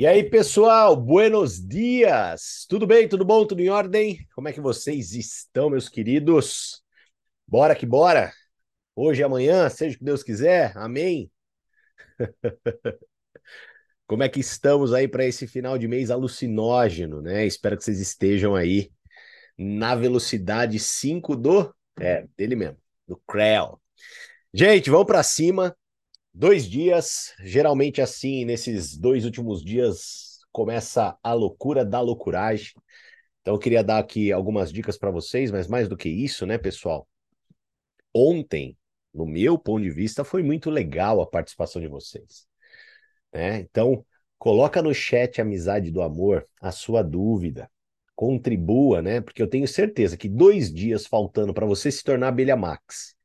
E aí, pessoal, buenos dias! Tudo bem? Tudo bom? Tudo em ordem? Como é que vocês estão, meus queridos? Bora que bora! Hoje e amanhã, seja o que Deus quiser, amém? Como é que estamos aí para esse final de mês alucinógeno, né? Espero que vocês estejam aí na velocidade 5 do. É, dele mesmo, do Creel. Gente, vamos para cima. Dois dias, geralmente assim, nesses dois últimos dias, começa a loucura da loucuragem. Então, eu queria dar aqui algumas dicas para vocês, mas mais do que isso, né, pessoal? Ontem, no meu ponto de vista, foi muito legal a participação de vocês. Né? Então, coloca no chat Amizade do Amor a sua dúvida. Contribua, né? Porque eu tenho certeza que dois dias faltando para você se tornar abelha Max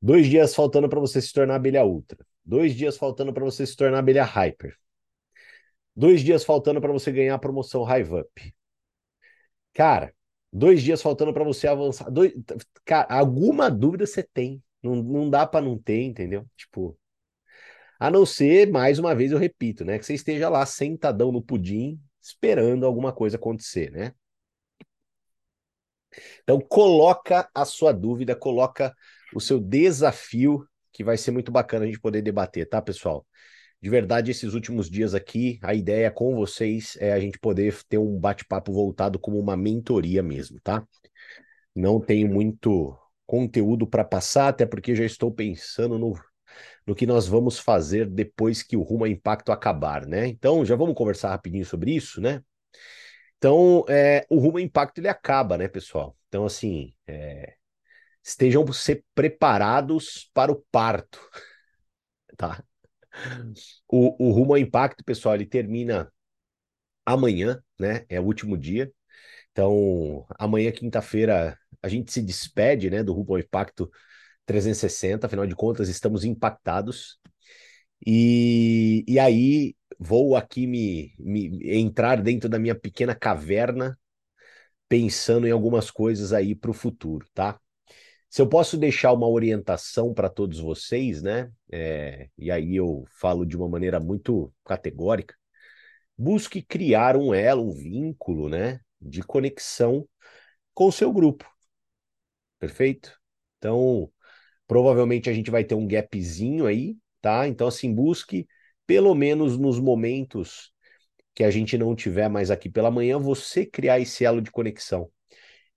Dois dias faltando para você se tornar abelha ultra. Dois dias faltando para você se tornar abelha hyper. Dois dias faltando para você ganhar a promoção Hive Up. Cara, dois dias faltando para você avançar. Dois... Cara, alguma dúvida você tem. Não, não dá para não ter, entendeu? Tipo, a não ser, mais uma vez eu repito, né? Que você esteja lá sentadão no pudim, esperando alguma coisa acontecer, né? Então, coloca a sua dúvida, coloca o seu desafio, que vai ser muito bacana a gente poder debater, tá, pessoal? De verdade, esses últimos dias aqui, a ideia com vocês é a gente poder ter um bate-papo voltado como uma mentoria mesmo, tá? Não tenho muito conteúdo para passar, até porque já estou pensando no, no que nós vamos fazer depois que o Rumo a Impacto acabar, né? Então, já vamos conversar rapidinho sobre isso, né? Então, é, o Rumo a Impacto ele acaba, né, pessoal? Então, assim, é, estejam ser preparados para o parto, tá? O, o Rumo ao Impacto, pessoal, ele termina amanhã, né? É o último dia. Então, amanhã, quinta-feira, a gente se despede, né, do Rumo ao Impacto 360, afinal de contas, estamos impactados. E, e aí, vou aqui me, me entrar dentro da minha pequena caverna, pensando em algumas coisas aí para o futuro, tá? Se eu posso deixar uma orientação para todos vocês, né? É, e aí eu falo de uma maneira muito categórica, busque criar um elo, um vínculo, né? De conexão com o seu grupo. Perfeito? Então, provavelmente a gente vai ter um gapzinho aí, tá? Então, assim, busque, pelo menos nos momentos que a gente não tiver mais aqui pela manhã, você criar esse elo de conexão.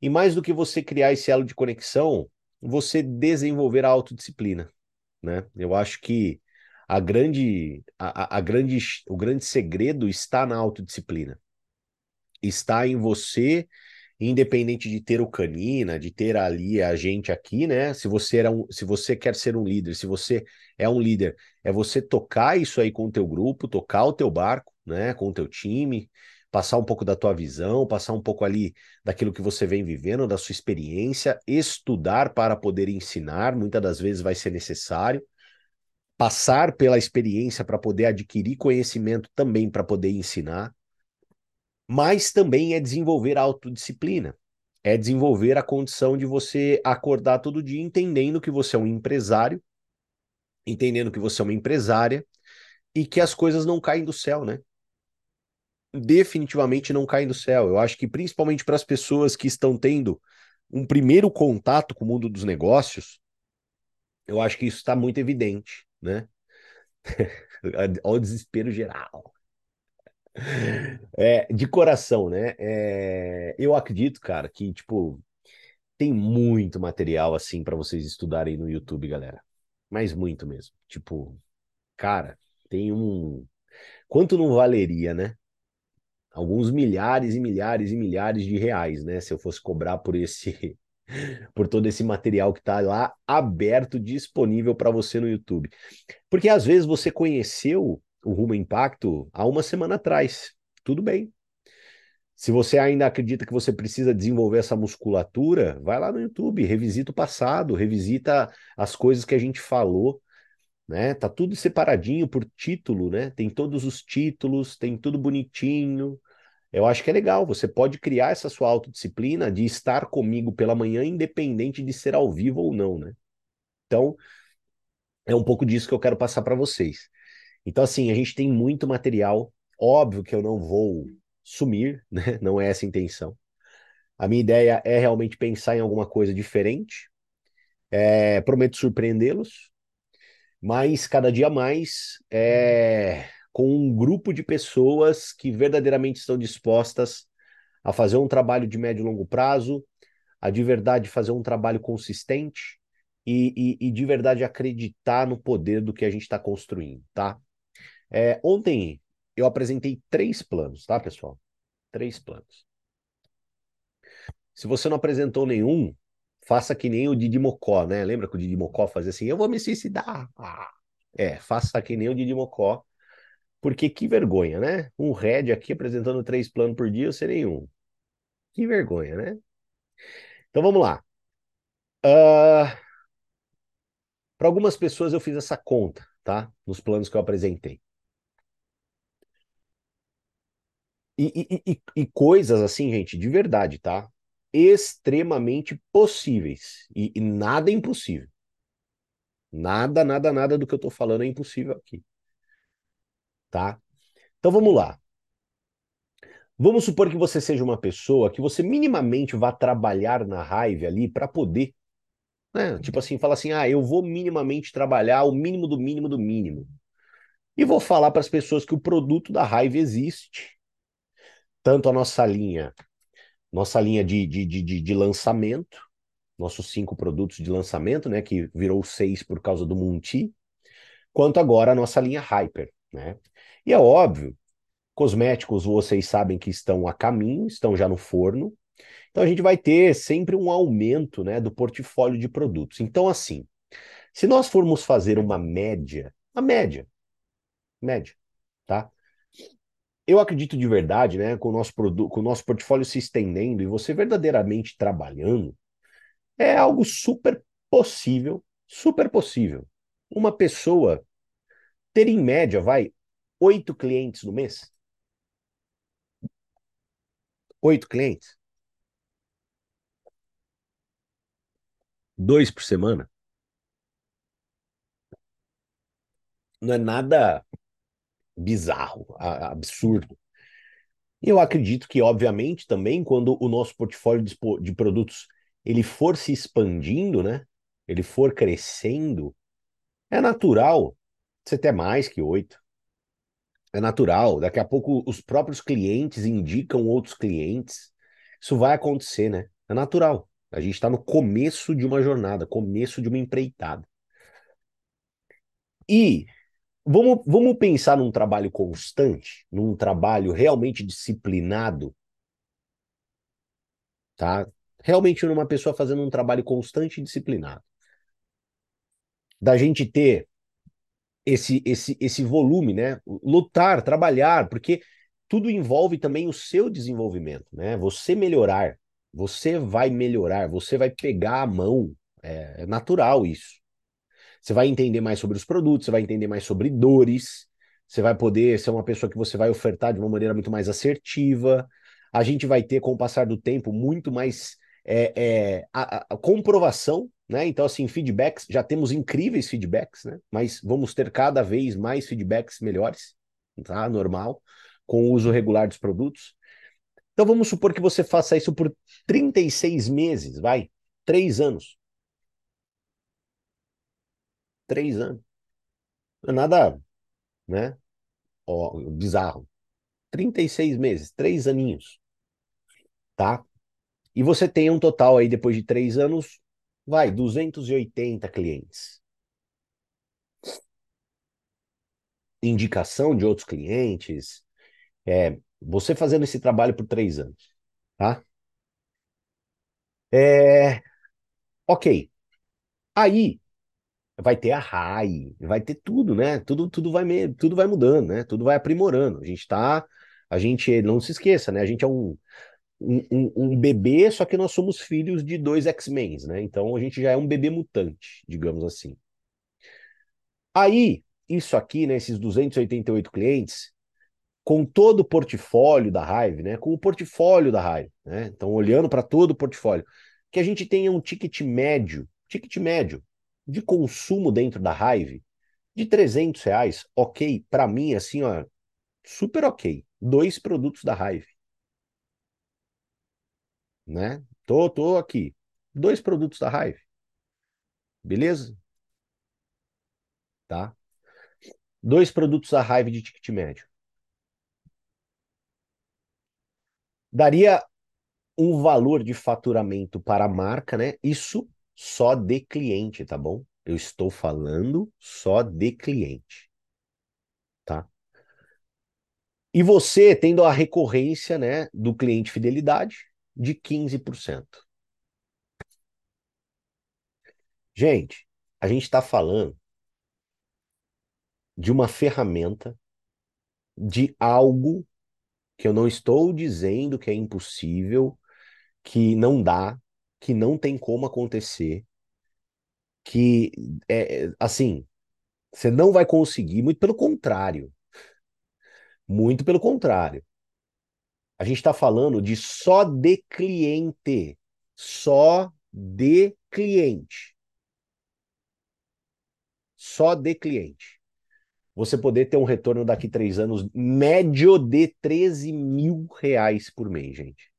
E mais do que você criar esse elo de conexão, você desenvolver a autodisciplina, né? Eu acho que a grande, a, a grande, o grande segredo está na autodisciplina. Está em você, independente de ter o canina, de ter ali a gente aqui, né? Se você era um, se você quer ser um líder, se você é um líder, é você tocar isso aí com o teu grupo, tocar o teu barco, né? Com o teu time, passar um pouco da tua visão, passar um pouco ali daquilo que você vem vivendo, da sua experiência, estudar para poder ensinar, muitas das vezes vai ser necessário, passar pela experiência para poder adquirir conhecimento também para poder ensinar, mas também é desenvolver a autodisciplina. É desenvolver a condição de você acordar todo dia entendendo que você é um empresário, entendendo que você é uma empresária e que as coisas não caem do céu, né? Definitivamente não caem do céu. Eu acho que principalmente para as pessoas que estão tendo um primeiro contato com o mundo dos negócios, eu acho que isso está muito evidente, né? Olha o desespero geral. É, de coração, né? É, eu acredito, cara, que tipo tem muito material assim para vocês estudarem no YouTube, galera. Mas muito mesmo. Tipo, cara, tem um quanto não valeria, né? Alguns milhares e milhares e milhares de reais, né? Se eu fosse cobrar por esse por todo esse material que está lá aberto, disponível para você no YouTube. Porque às vezes você conheceu o Rumo Impacto há uma semana atrás. Tudo bem. Se você ainda acredita que você precisa desenvolver essa musculatura, vai lá no YouTube, revisita o passado, revisita as coisas que a gente falou, né? Tá tudo separadinho por título, né? Tem todos os títulos, tem tudo bonitinho, eu acho que é legal, você pode criar essa sua autodisciplina de estar comigo pela manhã, independente de ser ao vivo ou não, né? Então, é um pouco disso que eu quero passar para vocês. Então, assim, a gente tem muito material Óbvio que eu não vou sumir, né? Não é essa a intenção. A minha ideia é realmente pensar em alguma coisa diferente. É, prometo surpreendê-los, mas cada dia mais é, com um grupo de pessoas que verdadeiramente estão dispostas a fazer um trabalho de médio e longo prazo, a de verdade fazer um trabalho consistente e, e, e de verdade acreditar no poder do que a gente está construindo, tá? É, ontem eu apresentei três planos, tá, pessoal? Três planos. Se você não apresentou nenhum, faça que nem o Didi Mocó, né? Lembra que o Didi Mocó fazia assim, eu vou me suicidar. Ah. É, faça que nem o Didi Mocó, porque que vergonha, né? Um Red aqui apresentando três planos por dia, sem nenhum. Que vergonha, né? Então vamos lá. Uh... Ah, Para algumas pessoas eu fiz essa conta, tá? Nos planos que eu apresentei. E, e, e, e, coisas assim, gente, de verdade, tá? Extremamente possíveis. E, e, nada é impossível. Nada, nada, nada do que eu tô falando é impossível aqui. Tá? Então vamos lá. Vamos supor que você seja uma pessoa que você minimamente vá trabalhar na raiva ali para poder. Né? Tipo assim, fala assim: ah, eu vou minimamente trabalhar o mínimo do mínimo do mínimo. E vou falar para as pessoas que o produto da raiva existe tanto a nossa linha, nossa linha de, de, de, de lançamento, nossos cinco produtos de lançamento, né, que virou seis por causa do Munti, quanto agora a nossa linha Hyper, né? E é óbvio, cosméticos vocês sabem que estão a caminho, estão já no forno. Então a gente vai ter sempre um aumento, né, do portfólio de produtos. Então assim, se nós formos fazer uma média, a média, média, tá? Eu acredito de verdade, né, com o nosso produto, com o nosso portfólio se estendendo e você verdadeiramente trabalhando, é algo super possível, super possível. Uma pessoa ter em média, vai, oito clientes no mês. Oito clientes. Dois por semana. Não é nada bizarro, absurdo. Eu acredito que, obviamente, também quando o nosso portfólio de produtos ele for se expandindo, né? Ele for crescendo, é natural você ter mais que oito. É natural. Daqui a pouco os próprios clientes indicam outros clientes. Isso vai acontecer, né? É natural. A gente está no começo de uma jornada, começo de uma empreitada. E Vamos, vamos pensar num trabalho constante, num trabalho realmente disciplinado, tá? Realmente numa pessoa fazendo um trabalho constante e disciplinado. Da gente ter esse, esse, esse volume, né? Lutar, trabalhar, porque tudo envolve também o seu desenvolvimento, né? Você melhorar, você vai melhorar, você vai pegar a mão, é, é natural isso. Você vai entender mais sobre os produtos, você vai entender mais sobre dores, você vai poder ser uma pessoa que você vai ofertar de uma maneira muito mais assertiva. A gente vai ter, com o passar do tempo, muito mais é, é, a, a comprovação, né? Então, assim, feedbacks, já temos incríveis feedbacks, né? Mas vamos ter cada vez mais feedbacks melhores, tá? Normal, com o uso regular dos produtos. Então, vamos supor que você faça isso por 36 meses, vai, três anos três anos. É nada, né? Ó, bizarro. 36 meses, três aninhos. Tá? E você tem um total aí, depois de três anos, vai, 280 clientes. Indicação de outros clientes. É, você fazendo esse trabalho por três anos. Tá? É, ok. Aí, vai ter a RAI, vai ter tudo, né? Tudo, tudo vai tudo vai mudando, né? Tudo vai aprimorando. A gente tá, a gente não se esqueça, né? A gente é um, um, um bebê, só que nós somos filhos de dois X-Men, né? Então a gente já é um bebê mutante, digamos assim. Aí, isso aqui, né, esses 288 clientes, com todo o portfólio da Hive, né? Com o portfólio da Hive, né? Então, olhando para todo o portfólio, que a gente tenha um ticket médio, ticket médio, de consumo dentro da Hive de 300 reais, ok, para mim, assim, ó, super ok. Dois produtos da Hive. Né? Tô, tô aqui. Dois produtos da Hive. Beleza? Tá? Dois produtos da Hive de ticket médio. Daria um valor de faturamento para a marca, né? Isso só de cliente, tá bom? Eu estou falando só de cliente, tá? E você tendo a recorrência, né, do cliente fidelidade de 15%. Gente, a gente está falando de uma ferramenta, de algo que eu não estou dizendo que é impossível, que não dá, que não tem como acontecer, que é assim, você não vai conseguir, muito pelo contrário. Muito pelo contrário. A gente está falando de só de cliente. Só de cliente. Só de cliente. Você poder ter um retorno daqui três anos médio de 13 mil reais por mês, gente.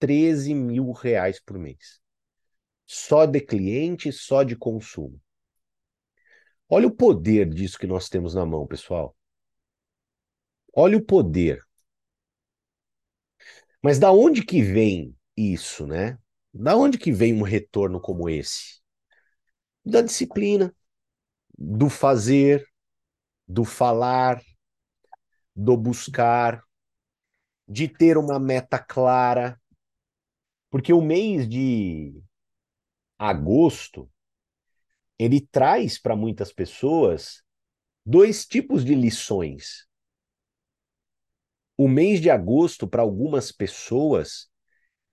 13 mil reais por mês. Só de cliente, só de consumo. Olha o poder disso que nós temos na mão, pessoal. Olha o poder. Mas da onde que vem isso, né? Da onde que vem um retorno como esse? Da disciplina, do fazer, do falar, do buscar, de ter uma meta clara, porque o mês de agosto ele traz para muitas pessoas dois tipos de lições. O mês de agosto, para algumas pessoas,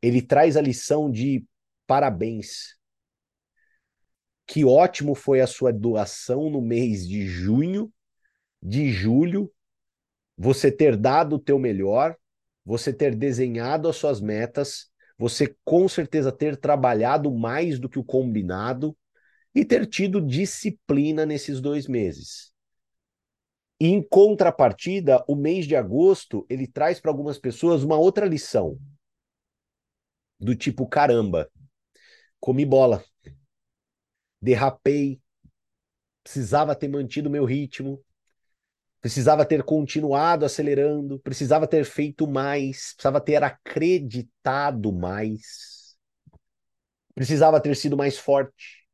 ele traz a lição de parabéns. Que ótimo foi a sua doação no mês de junho, de julho, você ter dado o teu melhor, você ter desenhado as suas metas, você com certeza ter trabalhado mais do que o combinado e ter tido disciplina nesses dois meses. Em contrapartida, o mês de agosto ele traz para algumas pessoas uma outra lição do tipo caramba, comi bola, derrapei, precisava ter mantido meu ritmo, precisava ter continuado acelerando, precisava ter feito mais, precisava ter acreditado mais, precisava ter sido mais forte.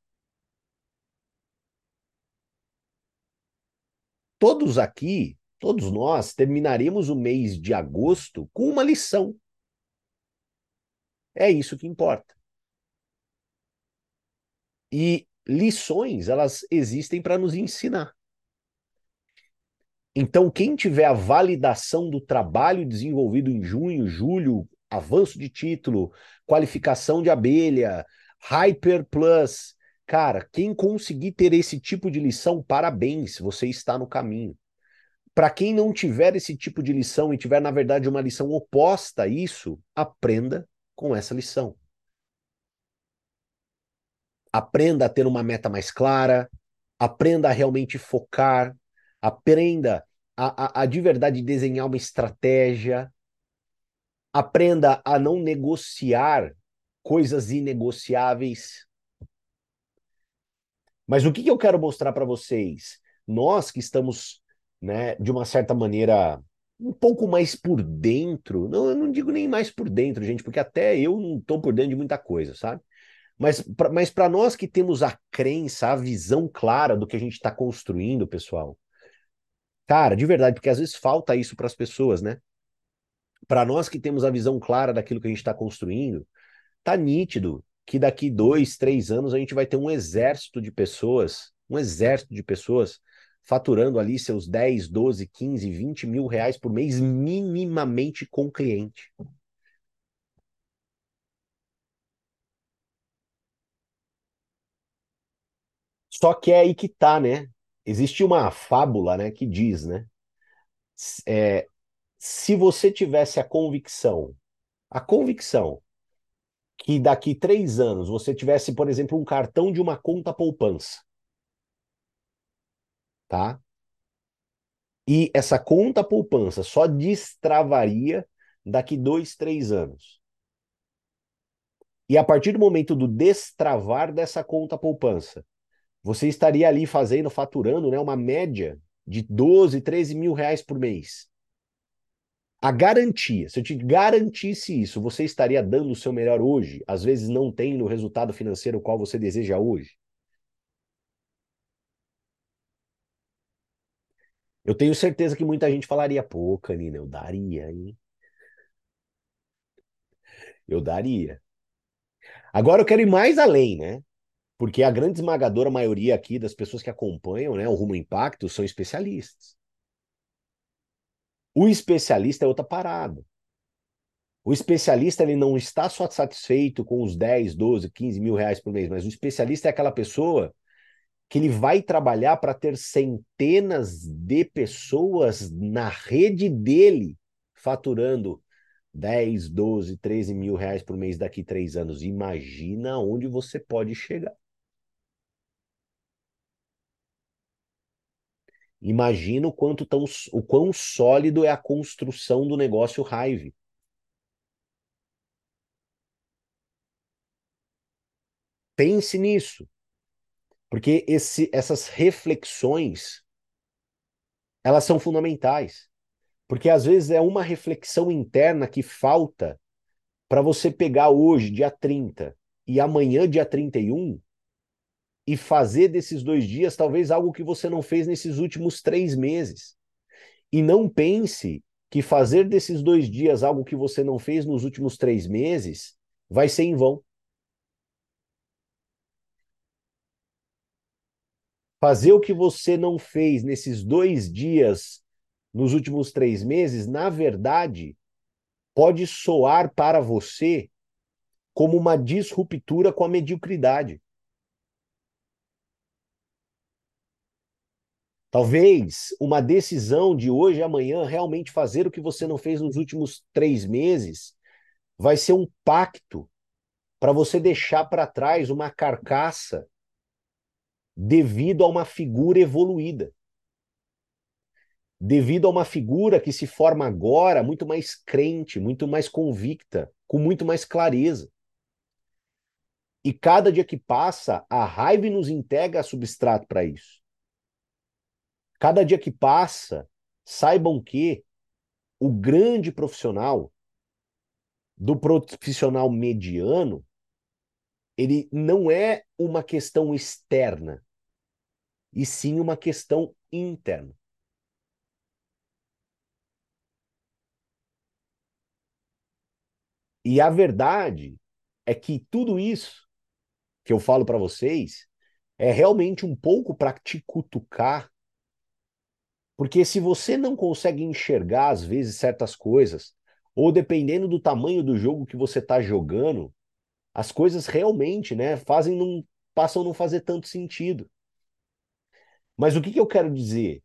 Todos aqui, todos nós, terminaremos o mês de agosto com uma lição. É isso que importa. E lições, elas existem para nos ensinar. Então, quem tiver a validação do trabalho desenvolvido em junho, julho, avanço de título, qualificação de abelha, Hyper Plus, cara, quem conseguir ter esse tipo de lição, parabéns, você está no caminho. Para quem não tiver esse tipo de lição e tiver, na verdade, uma lição oposta a isso, aprenda com essa lição. Aprenda a ter uma meta mais clara, aprenda a realmente focar, Aprenda a, a, a de verdade desenhar uma estratégia. Aprenda a não negociar coisas inegociáveis. Mas o que, que eu quero mostrar para vocês? Nós que estamos, né, de uma certa maneira, um pouco mais por dentro, não, eu não digo nem mais por dentro, gente, porque até eu não estou por dentro de muita coisa, sabe? Mas, pra, mas para nós que temos a crença, a visão clara do que a gente está construindo, pessoal, Cara, de verdade, porque às vezes falta isso para as pessoas, né? Para nós que temos a visão clara daquilo que a gente está construindo, tá nítido que daqui dois, três anos a gente vai ter um exército de pessoas, um exército de pessoas faturando ali seus 10, 12, 15, 20 mil reais por mês minimamente com cliente. Só que é aí que tá, né? Existe uma fábula, né, que diz, né, é, se você tivesse a convicção, a convicção que daqui três anos você tivesse, por exemplo, um cartão de uma conta poupança, tá? E essa conta poupança só destravaria daqui dois, três anos. E a partir do momento do destravar dessa conta poupança, você estaria ali fazendo, faturando né, uma média de 12, 13 mil reais por mês. A garantia, se eu te garantisse isso, você estaria dando o seu melhor hoje, às vezes não tendo o resultado financeiro qual você deseja hoje. Eu tenho certeza que muita gente falaria, pô, Canina, eu daria, hein? Eu daria. Agora eu quero ir mais além, né? Porque a grande esmagadora maioria aqui das pessoas que acompanham né, o Rumo Impacto são especialistas. O especialista é outra parada. O especialista ele não está só satisfeito com os 10, 12, 15 mil reais por mês, mas o especialista é aquela pessoa que ele vai trabalhar para ter centenas de pessoas na rede dele faturando 10, 12, 13 mil reais por mês daqui três anos. Imagina onde você pode chegar. Imagina o quanto tão, o quão sólido é a construção do negócio Hive. Pense nisso. Porque esse, essas reflexões, elas são fundamentais. Porque às vezes é uma reflexão interna que falta para você pegar hoje, dia 30, e amanhã, dia 31, e fazer desses dois dias talvez algo que você não fez nesses últimos três meses. E não pense que fazer desses dois dias algo que você não fez nos últimos três meses vai ser em vão. Fazer o que você não fez nesses dois dias, nos últimos três meses, na verdade, pode soar para você como uma disruptura com a mediocridade. Talvez uma decisão de hoje e amanhã realmente fazer o que você não fez nos últimos três meses vai ser um pacto para você deixar para trás uma carcaça devido a uma figura evoluída. Devido a uma figura que se forma agora muito mais crente, muito mais convicta, com muito mais clareza. E cada dia que passa, a raiva nos integra substrato para isso. Cada dia que passa, saibam que o grande profissional, do profissional mediano, ele não é uma questão externa, e sim uma questão interna. E a verdade é que tudo isso que eu falo para vocês é realmente um pouco para te cutucar, porque se você não consegue enxergar às vezes certas coisas, ou dependendo do tamanho do jogo que você está jogando, as coisas realmente, né, fazem não passam a não fazer tanto sentido. Mas o que, que eu quero dizer?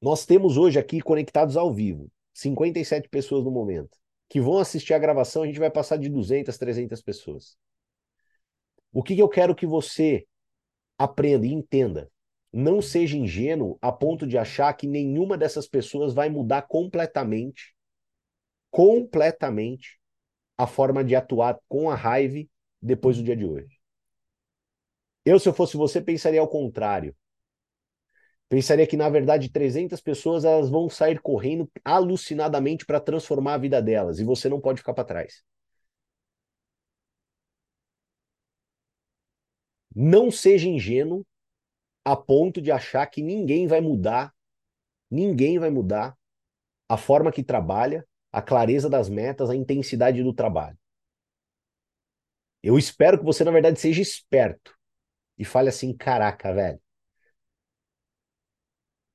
Nós temos hoje aqui conectados ao vivo 57 pessoas no momento. Que vão assistir a gravação, a gente vai passar de 200, 300 pessoas. O que, que eu quero que você aprenda e entenda? Não seja ingênuo a ponto de achar que nenhuma dessas pessoas vai mudar completamente, completamente, a forma de atuar com a raiva depois do dia de hoje. Eu, se eu fosse você, pensaria ao contrário. Pensaria que, na verdade, 300 pessoas elas vão sair correndo alucinadamente para transformar a vida delas e você não pode ficar para trás. Não seja ingênuo a ponto de achar que ninguém vai mudar, ninguém vai mudar a forma que trabalha, a clareza das metas, a intensidade do trabalho. Eu espero que você, na verdade, seja esperto e fale assim: caraca, velho.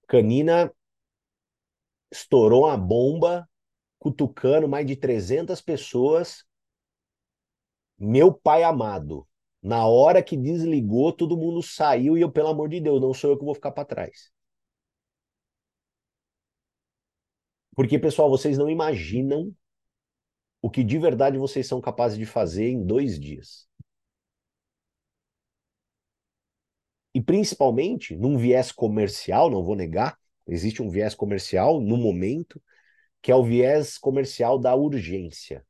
Canina estourou uma bomba, cutucando mais de 300 pessoas. Meu pai amado, na hora que desligou, todo mundo saiu e eu, pelo amor de Deus, não sou eu que vou ficar para trás. Porque, pessoal, vocês não imaginam o que de verdade vocês são capazes de fazer em dois dias. E principalmente, num viés comercial, não vou negar, Existe um viés comercial no momento, que é o viés comercial da urgência.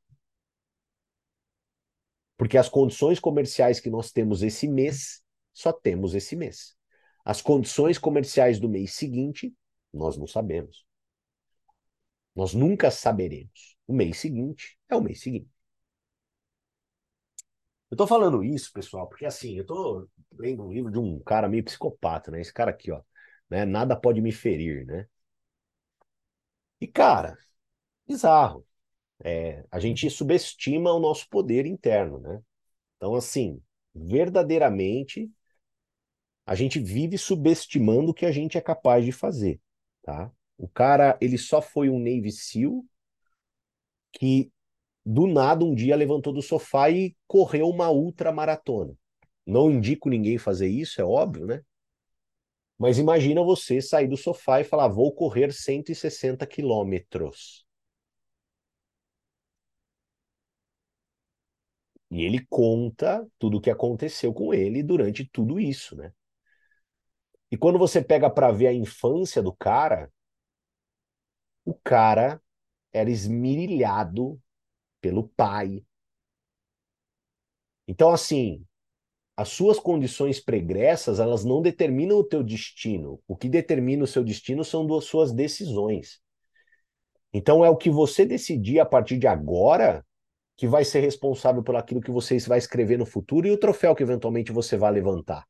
Porque as condições comerciais que nós temos esse mês, só temos esse mês. As condições comerciais do mês seguinte, nós não sabemos. Nós nunca saberemos. O mês seguinte é o mês seguinte. Eu tô falando isso, pessoal, porque assim, eu tô lendo um livro de um cara meio psicopata, né? Esse cara aqui, ó, né? Nada pode me ferir, né? E cara, bizarro. É, a gente subestima o nosso poder interno, né? Então, assim, verdadeiramente, a gente vive subestimando o que a gente é capaz de fazer, tá? O cara, ele só foi um Navy SEAL que do nada um dia levantou do sofá e correu uma ultramaratona. Não indico ninguém fazer isso, é óbvio, né? Mas imagina você sair do sofá e falar: vou correr 160 quilômetros. E ele conta tudo o que aconteceu com ele durante tudo isso, né? E quando você pega para ver a infância do cara, o cara era esmirilhado pelo pai. Então, assim, as suas condições pregressas, elas não determinam o teu destino. O que determina o seu destino são as suas decisões. Então, é o que você decidir a partir de agora que vai ser responsável por aquilo que você vai escrever no futuro e o troféu que eventualmente você vai levantar.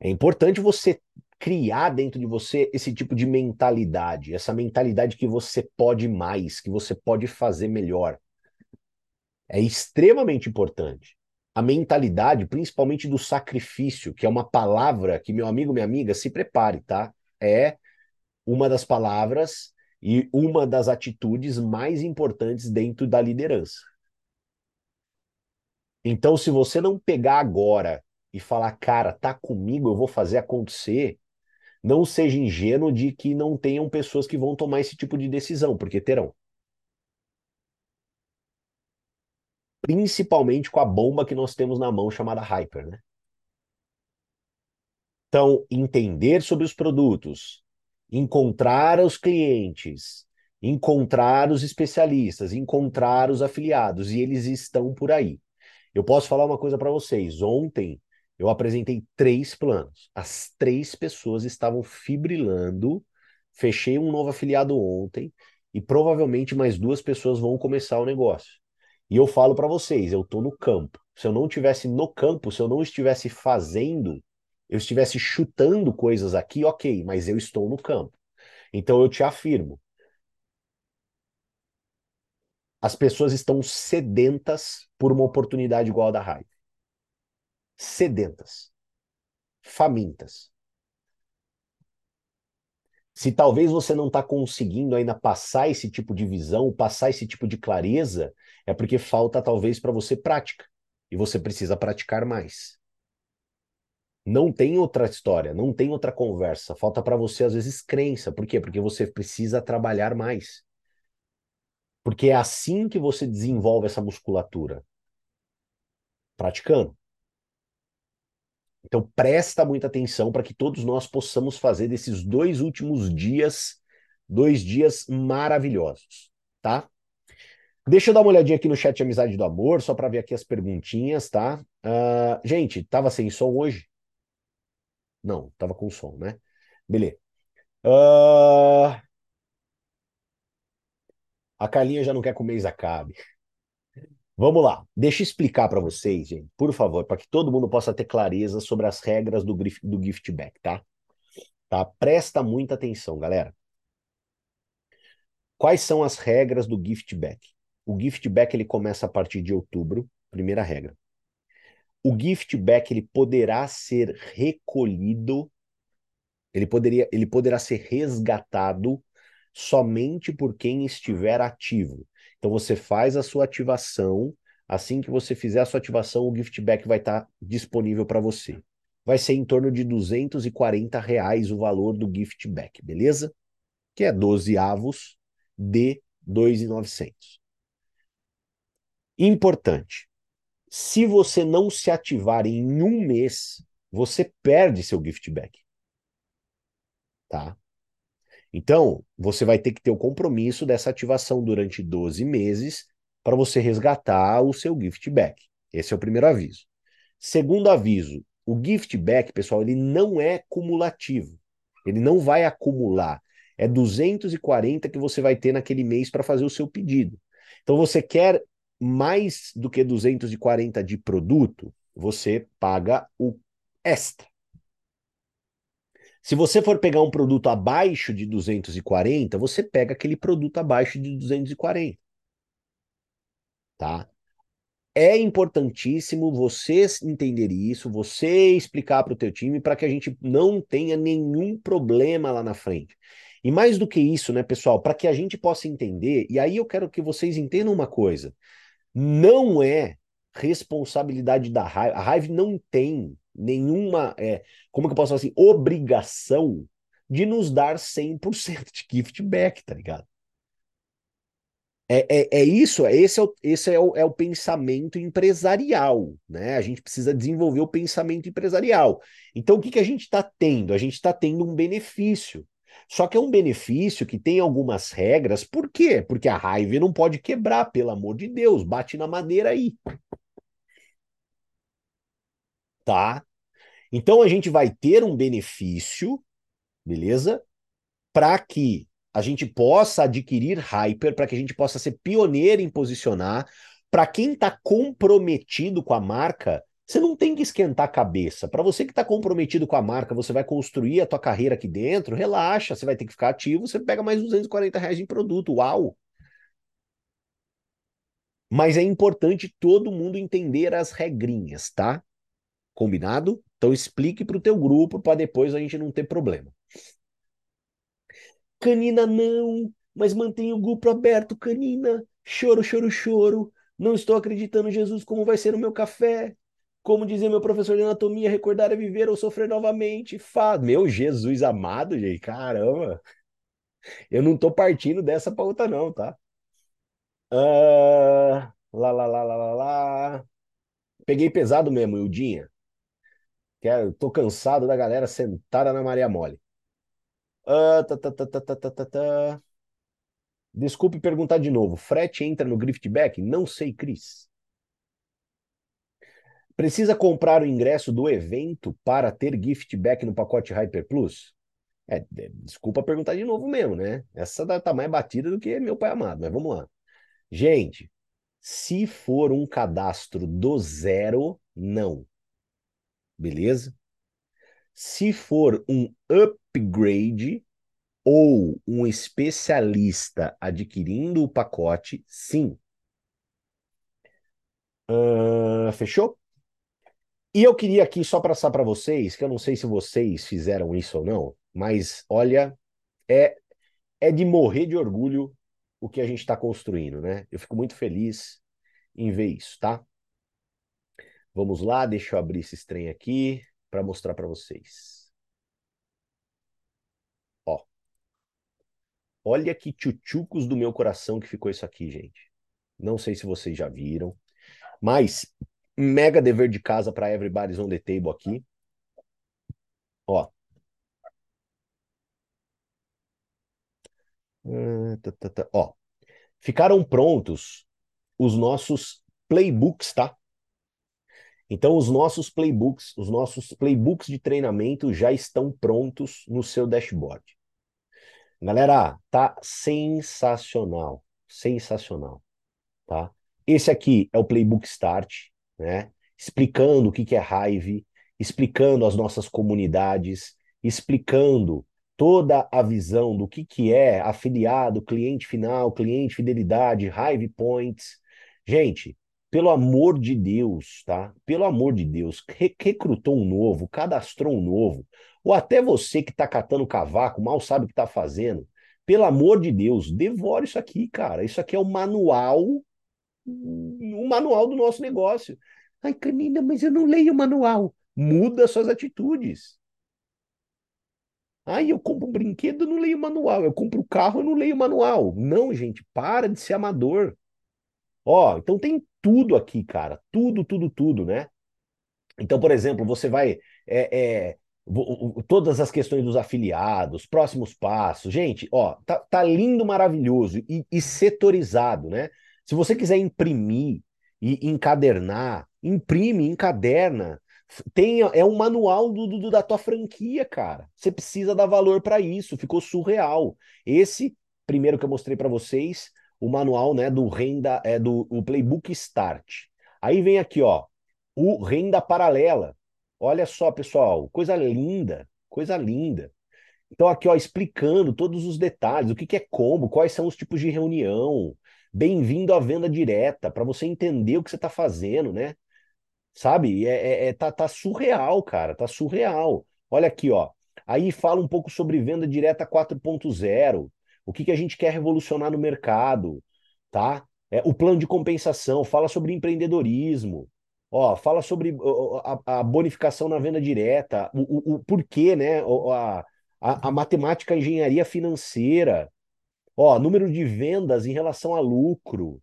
É importante você criar dentro de você esse tipo de mentalidade, essa mentalidade que você pode mais, que você pode fazer melhor. É extremamente importante. A mentalidade, principalmente do sacrifício, que é uma palavra que meu amigo, minha amiga, se prepare, tá? É uma das palavras e uma das atitudes mais importantes dentro da liderança. Então, se você não pegar agora e falar, cara, tá comigo, eu vou fazer acontecer, não seja ingênuo de que não tenham pessoas que vão tomar esse tipo de decisão, porque terão. Principalmente com a bomba que nós temos na mão chamada Hyper, né? Então, entender sobre os produtos, encontrar os clientes, encontrar os especialistas, encontrar os afiliados, e eles estão por aí. Eu posso falar uma coisa para vocês. Ontem eu apresentei três planos. As três pessoas estavam fibrilando. Fechei um novo afiliado ontem e provavelmente mais duas pessoas vão começar o negócio. E eu falo para vocês, eu estou no campo. Se eu não estivesse no campo, se eu não estivesse fazendo, eu estivesse chutando coisas aqui, ok, mas eu estou no campo. Então eu te afirmo, as pessoas estão sedentas por uma oportunidade igual a da Hive sedentas, famintas. Se talvez você não está conseguindo ainda passar esse tipo de visão, passar esse tipo de clareza, é porque falta talvez para você prática. E você precisa praticar mais. Não tem outra história, não tem outra conversa. Falta para você, às vezes, crença. Por quê? Porque você precisa trabalhar mais. Porque é assim que você desenvolve essa musculatura. Praticando. Então presta muita atenção para que todos nós possamos fazer desses dois últimos dias, dois dias maravilhosos, tá? Deixa eu dar uma olhadinha aqui no chat Amizade do Amor, só para ver aqui as perguntinhas, tá? Uh, gente, tava sem som hoje? Não, tava com som, né? Beleza. Uh... A Carlinha já não quer que o mês acabe. Vamos lá, deixa eu explicar para vocês, gente, por favor, para que todo mundo possa ter clareza sobre as regras do, do gift back, tá? tá? Presta muita atenção, galera. Quais são as regras do gift back? O gift back ele começa a partir de outubro, primeira regra. O gift back ele poderá ser recolhido, ele poderia, ele poderá ser resgatado somente por quem estiver ativo. Então você faz a sua ativação, assim que você fizer a sua ativação, o gift back vai estar disponível para você. Vai ser em torno de 240 reais o valor do gift back, beleza? Que é 12 avos de 2,900. Importante. Se você não se ativar em um mês, você perde seu gift back. tá? Então, você vai ter que ter o compromisso dessa ativação durante 12 meses para você resgatar o seu gift back. Esse é o primeiro aviso. Segundo aviso, o gift back, pessoal, ele não é cumulativo. Ele não vai acumular. É 240 que você vai ter naquele mês para fazer o seu pedido. Então, você quer mais do que 240 de produto, você paga o extra. Se você for pegar um produto abaixo de 240, você pega aquele produto abaixo de 240. Tá? É importantíssimo você entender isso, você explicar para o teu time para que a gente não tenha nenhum problema lá na frente. E mais do que isso, né, pessoal, para que a gente possa entender, e aí eu quero que vocês entendam uma coisa: não é responsabilidade da Hive, a Hive não tem nenhuma, é, como que eu posso falar assim, obrigação de nos dar 100% de gift back, tá ligado? É, é, é, isso, é, esse, é o, esse é, o, é o pensamento empresarial, né? A gente precisa desenvolver o pensamento empresarial. Então, o que, que a gente está tendo? A gente está tendo um benefício. Só que é um benefício que tem algumas regras. Por quê? Porque a raiva não pode quebrar, pelo amor de Deus. Bate na madeira aí. Tá? Então a gente vai ter um benefício, beleza? Para que a gente possa adquirir hyper, para que a gente possa ser pioneiro em posicionar. Para quem está comprometido com a marca, você não tem que esquentar a cabeça. Para você que está comprometido com a marca, você vai construir a tua carreira aqui dentro, relaxa, você vai ter que ficar ativo, você pega mais 240 reais em produto, uau! Mas é importante todo mundo entender as regrinhas, tá? Combinado? Então explique para o teu grupo para depois a gente não ter problema. Canina não, mas mantenha o grupo aberto, Canina. Choro, choro, choro. Não estou acreditando, Jesus, como vai ser o meu café. Como dizia meu professor de anatomia, recordar é viver ou sofrer novamente. Faz. Meu Jesus amado, gente, caramba. Eu não tô partindo dessa pauta não, tá? Uh, lá, lá, lá, lá, lá, lá. Peguei pesado mesmo, Ildinha. Quero, é, tô cansado da galera sentada na Maria Mole. Uh, tá, tá, tá, tá, tá, tá, tá. Desculpe perguntar de novo. Frete entra no Griftback? Não sei, Cris. Precisa comprar o ingresso do evento para ter gift back no pacote Hyper Plus? É, desculpa perguntar de novo mesmo, né? Essa tá mais batida do que meu pai amado, mas vamos lá. Gente, se for um cadastro do zero, não. Beleza? Se for um upgrade ou um especialista adquirindo o pacote, sim. Uh, fechou? E eu queria aqui só passar para vocês, que eu não sei se vocês fizeram isso ou não, mas olha, é, é de morrer de orgulho o que a gente está construindo, né? Eu fico muito feliz em ver isso, tá? Vamos lá, deixa eu abrir esse trem aqui para mostrar para vocês. Ó. Olha que tchutchucos do meu coração que ficou isso aqui, gente. Não sei se vocês já viram, mas mega dever de casa para everybody's on the table aqui. Ó. Uh, tá, tá, tá. Ó. Ficaram prontos os nossos playbooks, tá? Então, os nossos playbooks, os nossos playbooks de treinamento já estão prontos no seu dashboard. Galera, tá sensacional, sensacional, tá? Esse aqui é o Playbook Start né? explicando o que, é Hive, explicando as nossas comunidades, explicando toda a visão do que, que é afiliado, cliente final, cliente fidelidade, Hive Points. Gente, pelo amor de Deus, tá? Pelo amor de Deus, recrutou um novo, cadastrou um novo, ou até você que está catando cavaco, mal sabe o que está fazendo. Pelo amor de Deus, devore isso aqui, cara. Isso aqui é o manual o manual do nosso negócio. Ai, Canina, mas eu não leio o manual. Muda suas atitudes. Ai, eu compro um brinquedo, eu não leio o manual. Eu compro o um carro, eu não leio o manual. Não, gente, para de ser amador. Ó, então tem tudo aqui, cara. Tudo, tudo, tudo, né? Então, por exemplo, você vai. É, é, todas as questões dos afiliados, próximos passos. Gente, ó, tá, tá lindo, maravilhoso e, e, setorizado, né? Se você quiser imprimir e encadernar, imprime, encaderna. Tem, é um manual do, do da tua franquia, cara. Você precisa dar valor para isso. Ficou surreal. Esse primeiro que eu mostrei para vocês, o manual, né, do renda é do o Playbook Start. Aí vem aqui, ó, o renda paralela. Olha só, pessoal, coisa linda, coisa linda. Então, aqui, ó, explicando todos os detalhes, o que, que é combo, quais são os tipos de reunião. Bem-vindo à venda direta, para você entender o que você está fazendo, né? Sabe? É, é, é, tá, tá surreal, cara, tá surreal. Olha aqui, ó. Aí fala um pouco sobre venda direta 4.0, o que, que a gente quer revolucionar no mercado, tá? É, o plano de compensação, fala sobre empreendedorismo, Ó, fala sobre a, a bonificação na venda direta, o, o, o porquê, né? A, a, a, matemática, a engenharia financeira, ó, número de vendas em relação a lucro.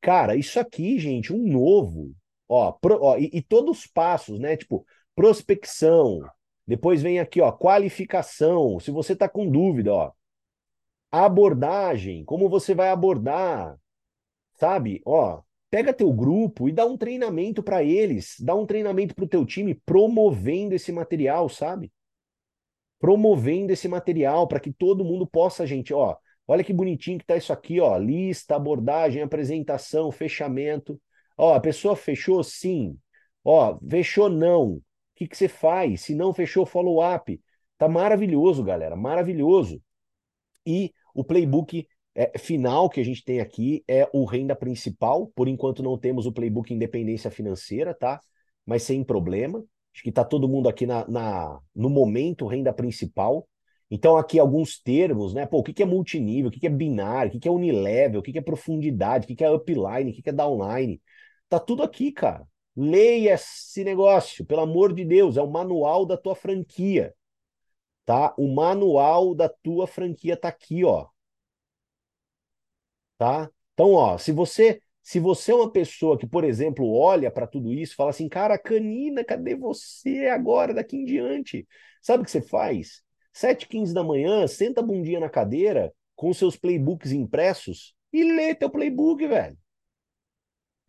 Cara, isso aqui, gente, um novo. Ó, pro, ó e, e, todos os passos, né? Tipo, prospecção. Depois vem aqui, ó, qualificação. Se você tá com dúvida, ó, abordagem, como você vai abordar, sabe? Ó, Pega teu grupo e dá um treinamento para eles, dá um treinamento para o teu time promovendo esse material, sabe? Promovendo esse material para que todo mundo possa, gente, ó, olha que bonitinho que tá isso aqui, ó, lista, abordagem, apresentação, fechamento. Ó, a pessoa fechou sim. Ó, fechou não. O que que você faz? Se não fechou, follow up. Tá maravilhoso, galera, maravilhoso. E o playbook é, final que a gente tem aqui é o renda principal. Por enquanto não temos o playbook independência financeira, tá? Mas sem problema. Acho que está todo mundo aqui na, na, no momento renda principal. Então, aqui alguns termos, né? Pô, o que, é multinível, o que, é binário, o que, é unilevel, o que, é profundidade, o que, é upline, o que é downline. Tá tudo aqui, cara. Leia esse negócio, pelo amor de Deus, é o manual da tua franquia. Tá? O manual da tua franquia tá aqui, ó tá? Então, ó, se você se você é uma pessoa que, por exemplo, olha para tudo isso, fala assim, cara, Canina, cadê você agora, daqui em diante? Sabe o que você faz? 7h15 da manhã, senta a bundinha na cadeira, com seus playbooks impressos, e lê teu playbook, velho.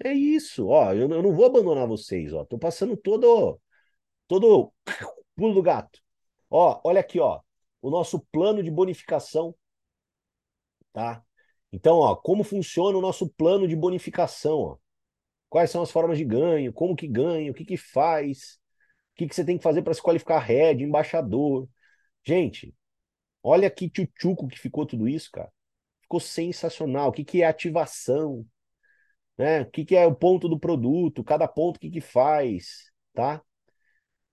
É isso, ó, eu, eu não vou abandonar vocês, ó, tô passando todo, todo pulo do gato. Ó, olha aqui, ó, o nosso plano de bonificação, tá? Então, ó, como funciona o nosso plano de bonificação? Ó? Quais são as formas de ganho? Como que ganha? O que que faz? O que que você tem que fazer para se qualificar head, embaixador? Gente, olha que tchutchuco que ficou tudo isso, cara. Ficou sensacional. O que que é ativação? Né? O que que é o ponto do produto? Cada ponto o que que faz, tá?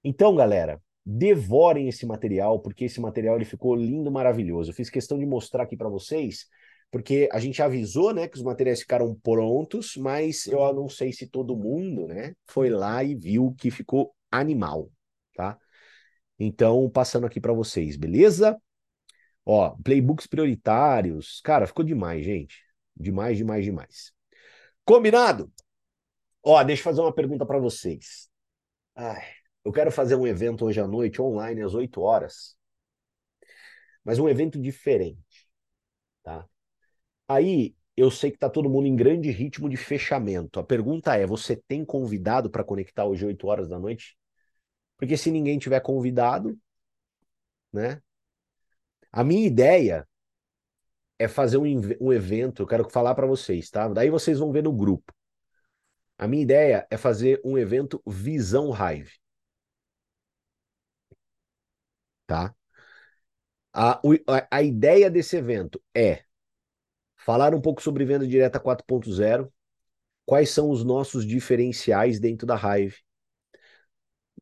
Então, galera, devorem esse material, porque esse material ele ficou lindo, maravilhoso. Eu fiz questão de mostrar aqui para vocês porque a gente avisou, né, que os materiais ficaram prontos, mas eu não sei se todo mundo, né, foi lá e viu que ficou animal, tá? Então, passando aqui para vocês, beleza? Ó, playbooks prioritários. Cara, ficou demais, gente. Demais, demais, demais. Combinado? Ó, deixa eu fazer uma pergunta para vocês. Ai, eu quero fazer um evento hoje à noite, online, às 8 horas. Mas um evento diferente, tá? Aí eu sei que está todo mundo em grande ritmo de fechamento. A pergunta é: você tem convidado para conectar hoje 8 horas da noite? Porque se ninguém tiver convidado, né? A minha ideia é fazer um, um evento, eu quero falar para vocês, tá? Daí vocês vão ver no grupo. A minha ideia é fazer um evento Visão Hive. Tá? A, a, a ideia desse evento é Falar um pouco sobre venda direta 4.0, quais são os nossos diferenciais dentro da Hive,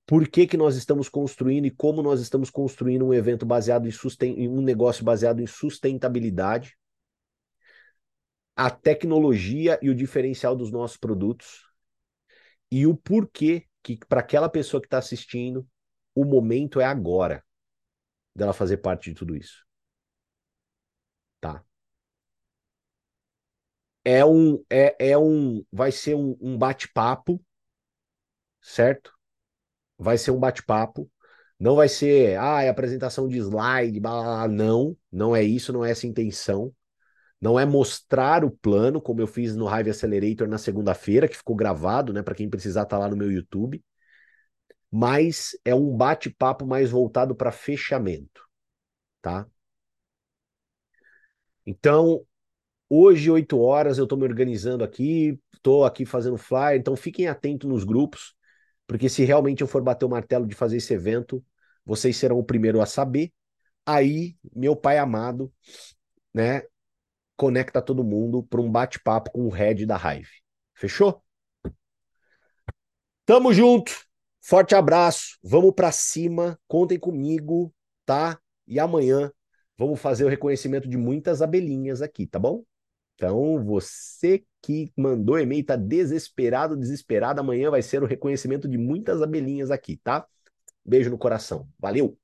por que, que nós estamos construindo e como nós estamos construindo um evento baseado em, susten em um negócio baseado em sustentabilidade, a tecnologia e o diferencial dos nossos produtos e o porquê que para aquela pessoa que está assistindo o momento é agora dela fazer parte de tudo isso. Tá? é um, é, é um, vai ser um, um bate-papo, certo? Vai ser um bate-papo. Não vai ser, ah, é apresentação de slide, blá, blá, blá. não, não é isso, não é essa a intenção. Não é mostrar o plano, como eu fiz no Hive Accelerator na segunda-feira, que ficou gravado, né, para quem precisar tá lá no meu YouTube. Mas é um bate-papo mais voltado para fechamento, tá? Então, hoje, 8 horas, eu estou me organizando aqui, estou aqui fazendo flyer, então fiquem atentos nos grupos, porque se realmente eu for bater o martelo de fazer esse evento, vocês serão o primeiro a saber. Aí, meu pai amado, né, conecta todo mundo para um bate-papo com o head da Hive. Fechou? Tamo junto. Forte abraço. Vamos para cima. Contem comigo, tá? E amanhã vamos fazer o reconhecimento de muitas abelhinhas aqui, tá bom? Então, você que mandou e-mail, tá desesperado, desesperado, amanhã vai ser o reconhecimento de muitas abelhinhas aqui, tá? Beijo no coração. Valeu!